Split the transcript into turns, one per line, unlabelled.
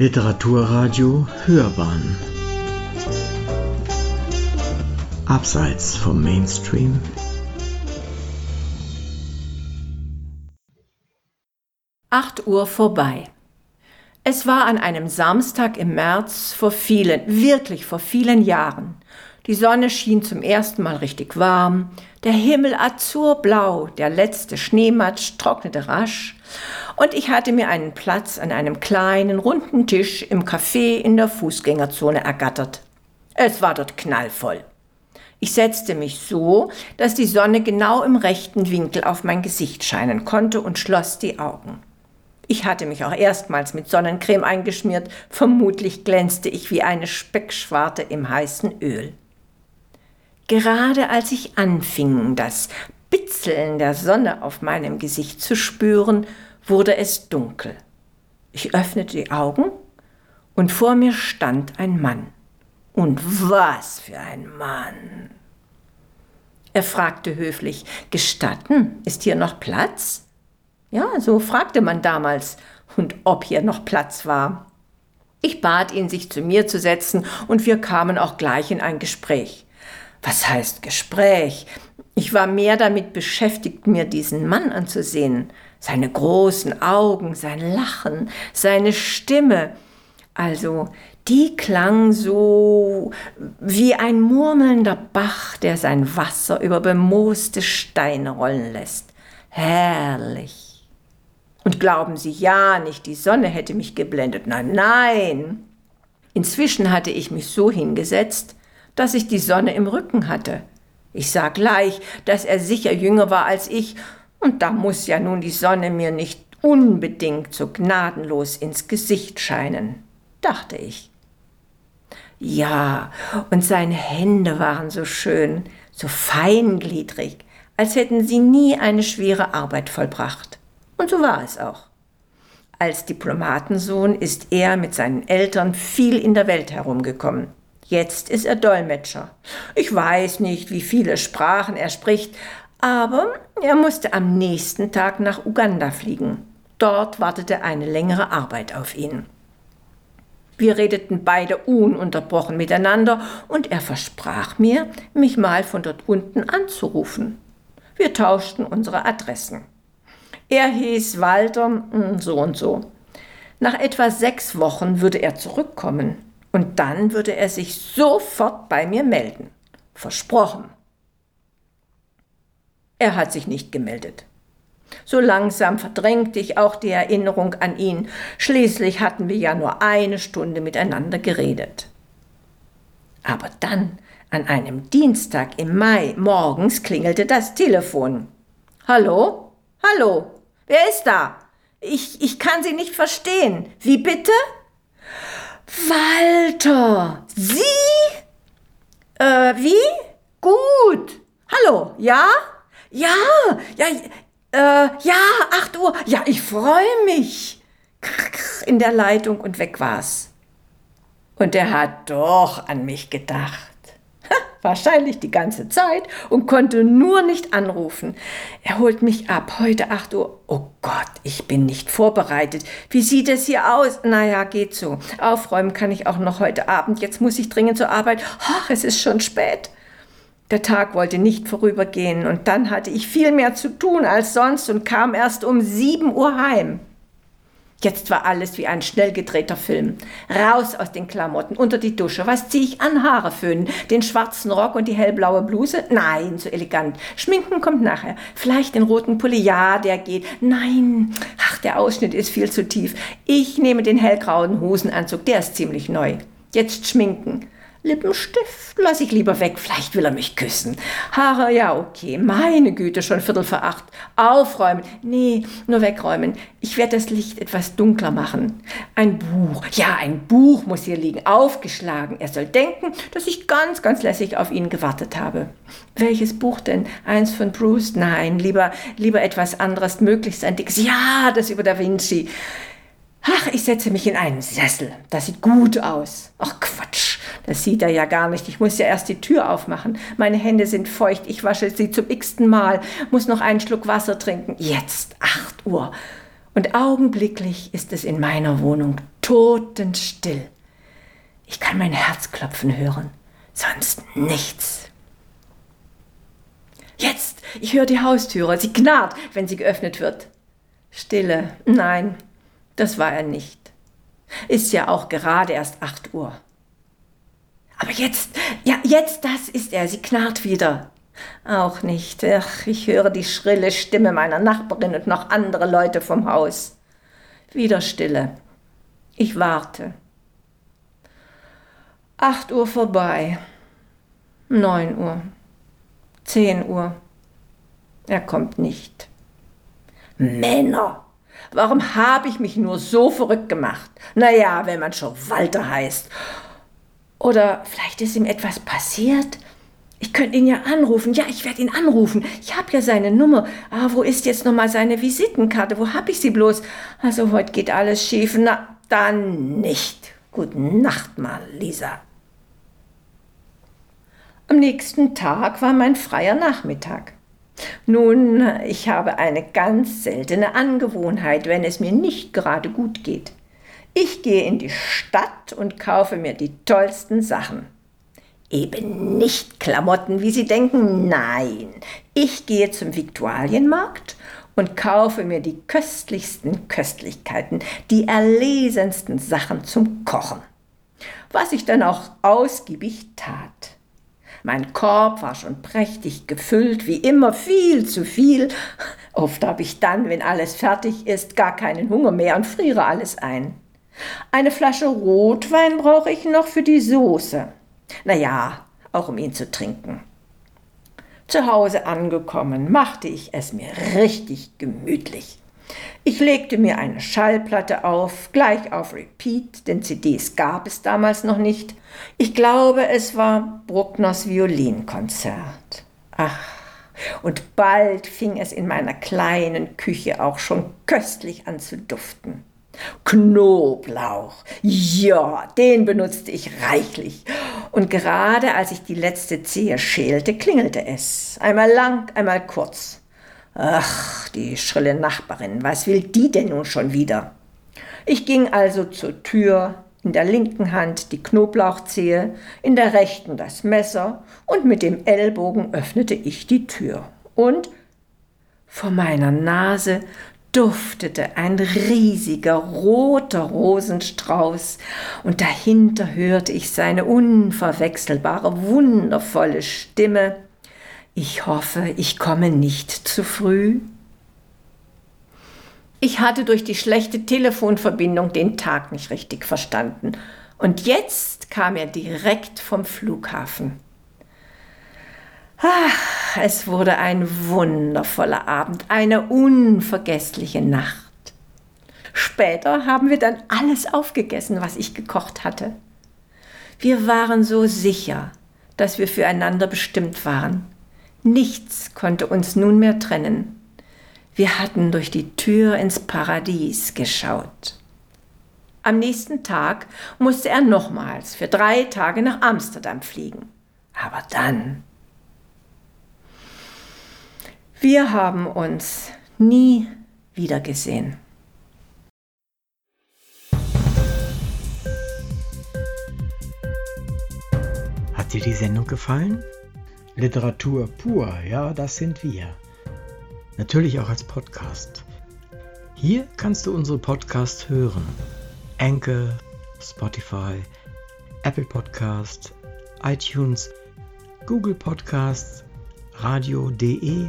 Literaturradio Hörbahn Abseits vom Mainstream
Acht Uhr vorbei. Es war an einem Samstag im März vor vielen, wirklich vor vielen Jahren. Die Sonne schien zum ersten Mal richtig warm, der Himmel azurblau, der letzte Schneematsch trocknete rasch, und ich hatte mir einen Platz an einem kleinen, runden Tisch im Café in der Fußgängerzone ergattert. Es war dort knallvoll. Ich setzte mich so, dass die Sonne genau im rechten Winkel auf mein Gesicht scheinen konnte und schloss die Augen. Ich hatte mich auch erstmals mit Sonnencreme eingeschmiert. Vermutlich glänzte ich wie eine Speckschwarte im heißen Öl. Gerade als ich anfing, das Bitzeln der Sonne auf meinem Gesicht zu spüren, wurde es dunkel. Ich öffnete die Augen und vor mir stand ein Mann. Und was für ein Mann! Er fragte höflich, Gestatten, ist hier noch Platz? Ja, so fragte man damals, und ob hier noch Platz war. Ich bat ihn, sich zu mir zu setzen, und wir kamen auch gleich in ein Gespräch. Was heißt Gespräch? Ich war mehr damit beschäftigt, mir diesen Mann anzusehen. Seine großen Augen, sein Lachen, seine Stimme. Also, die klang so wie ein murmelnder Bach, der sein Wasser über bemooste Steine rollen lässt. Herrlich. Und glauben Sie ja nicht, die Sonne hätte mich geblendet. Nein, nein. Inzwischen hatte ich mich so hingesetzt, dass ich die Sonne im Rücken hatte. Ich sah gleich, dass er sicher jünger war als ich, und da muss ja nun die Sonne mir nicht unbedingt so gnadenlos ins Gesicht scheinen, dachte ich. Ja, und seine Hände waren so schön, so feingliedrig, als hätten sie nie eine schwere Arbeit vollbracht. Und so war es auch. Als Diplomatensohn ist er mit seinen Eltern viel in der Welt herumgekommen. Jetzt ist er Dolmetscher. Ich weiß nicht, wie viele Sprachen er spricht, aber er musste am nächsten Tag nach Uganda fliegen. Dort wartete eine längere Arbeit auf ihn. Wir redeten beide ununterbrochen miteinander und er versprach mir, mich mal von dort unten anzurufen. Wir tauschten unsere Adressen. Er hieß Walter so und so. Nach etwa sechs Wochen würde er zurückkommen und dann würde er sich sofort bei mir melden. Versprochen. Er hat sich nicht gemeldet. So langsam verdrängte ich auch die Erinnerung an ihn. Schließlich hatten wir ja nur eine Stunde miteinander geredet. Aber dann, an einem Dienstag im Mai, morgens klingelte das Telefon. Hallo? Hallo? Wer ist da? Ich, ich kann Sie nicht verstehen. Wie bitte? Walter! Sie? Äh, wie? Gut. Hallo, ja? Ja, ja, äh, ja, acht Uhr. Ja, ich freue mich. In der Leitung und weg war's. Und er hat doch an mich gedacht wahrscheinlich die ganze Zeit und konnte nur nicht anrufen. Er holt mich ab, heute 8 Uhr. Oh Gott, ich bin nicht vorbereitet. Wie sieht es hier aus? Naja, geht so. Aufräumen kann ich auch noch heute Abend. Jetzt muss ich dringend zur Arbeit. Ach, es ist schon spät. Der Tag wollte nicht vorübergehen und dann hatte ich viel mehr zu tun als sonst und kam erst um 7 Uhr heim. Jetzt war alles wie ein schnell gedrehter Film. Raus aus den Klamotten, unter die Dusche. Was ziehe ich an? Haare föhnen. Den schwarzen Rock und die hellblaue Bluse? Nein, so elegant. Schminken kommt nachher. Vielleicht den roten Pulli? Ja, der geht. Nein, ach, der Ausschnitt ist viel zu tief. Ich nehme den hellgrauen Hosenanzug, der ist ziemlich neu. Jetzt schminken. Lippenstift lasse ich lieber weg, vielleicht will er mich küssen. Haare, ja, okay. Meine Güte, schon Viertel vor acht. Aufräumen. Nee, nur wegräumen. Ich werde das Licht etwas dunkler machen. Ein Buch. Ja, ein Buch muss hier liegen, aufgeschlagen. Er soll denken, dass ich ganz, ganz lässig auf ihn gewartet habe. Welches Buch denn? Eins von Bruce? Nein, lieber, lieber etwas anderes, möglichst ein dickes. Ja, das über Da Vinci. Ach, ich setze mich in einen Sessel. Das sieht gut aus. Ach, Quatsch. Das sieht er ja gar nicht. Ich muss ja erst die Tür aufmachen. Meine Hände sind feucht. Ich wasche sie zum x-ten Mal. Muss noch einen Schluck Wasser trinken. Jetzt, acht Uhr. Und augenblicklich ist es in meiner Wohnung totenstill. Ich kann mein Herz klopfen hören, sonst nichts. Jetzt, ich höre die Haustüre, sie knarrt, wenn sie geöffnet wird. Stille, nein, das war er nicht. Ist ja auch gerade erst acht Uhr. Aber jetzt, ja, jetzt, das ist er, sie knarrt wieder. Auch nicht. Ach, ich höre die schrille Stimme meiner Nachbarin und noch andere Leute vom Haus. Wieder Stille. Ich warte. Acht Uhr vorbei. Neun Uhr. Zehn Uhr. Er kommt nicht. Männer! Warum habe ich mich nur so verrückt gemacht? Na ja, wenn man schon Walter heißt. Oder vielleicht ist ihm etwas passiert? Ich könnte ihn ja anrufen. Ja, ich werde ihn anrufen. Ich habe ja seine Nummer. Ah, wo ist jetzt nochmal seine Visitenkarte? Wo habe ich sie bloß? Also heute geht alles schief. Na, dann nicht. Gute Nacht mal, Lisa. Am nächsten Tag war mein freier Nachmittag. Nun, ich habe eine ganz seltene Angewohnheit, wenn es mir nicht gerade gut geht. Ich gehe in die Stadt und kaufe mir die tollsten Sachen. Eben nicht Klamotten, wie Sie denken, nein. Ich gehe zum Viktualienmarkt und kaufe mir die köstlichsten Köstlichkeiten, die erlesensten Sachen zum Kochen. Was ich dann auch ausgiebig tat. Mein Korb war schon prächtig gefüllt, wie immer viel zu viel. Oft habe ich dann, wenn alles fertig ist, gar keinen Hunger mehr und friere alles ein. Eine Flasche Rotwein brauche ich noch für die Soße. Na ja, auch um ihn zu trinken. Zu Hause angekommen, machte ich es mir richtig gemütlich. Ich legte mir eine Schallplatte auf, gleich auf Repeat, denn CDs gab es damals noch nicht. Ich glaube, es war Bruckners Violinkonzert. Ach, und bald fing es in meiner kleinen Küche auch schon köstlich an zu duften. Knoblauch. Ja, den benutzte ich reichlich. Und gerade als ich die letzte Zehe schälte, klingelte es. Einmal lang, einmal kurz. Ach, die schrille Nachbarin, was will die denn nun schon wieder? Ich ging also zur Tür, in der linken Hand die Knoblauchzehe, in der rechten das Messer, und mit dem Ellbogen öffnete ich die Tür. Und vor meiner Nase duftete ein riesiger roter Rosenstrauß, und dahinter hörte ich seine unverwechselbare, wundervolle Stimme Ich hoffe, ich komme nicht zu früh. Ich hatte durch die schlechte Telefonverbindung den Tag nicht richtig verstanden, und jetzt kam er direkt vom Flughafen. Ach, es wurde ein wundervoller Abend, eine unvergessliche Nacht. Später haben wir dann alles aufgegessen, was ich gekocht hatte. Wir waren so sicher, dass wir füreinander bestimmt waren. Nichts konnte uns nunmehr trennen. Wir hatten durch die Tür ins Paradies geschaut. Am nächsten Tag musste er nochmals für drei Tage nach Amsterdam fliegen. Aber dann wir haben uns nie wiedergesehen.
Hat dir die Sendung gefallen? Literatur pur, ja, das sind wir. Natürlich auch als Podcast. Hier kannst du unsere Podcasts hören. Anchor, Spotify, Apple Podcast, iTunes, Google Podcasts, radio.de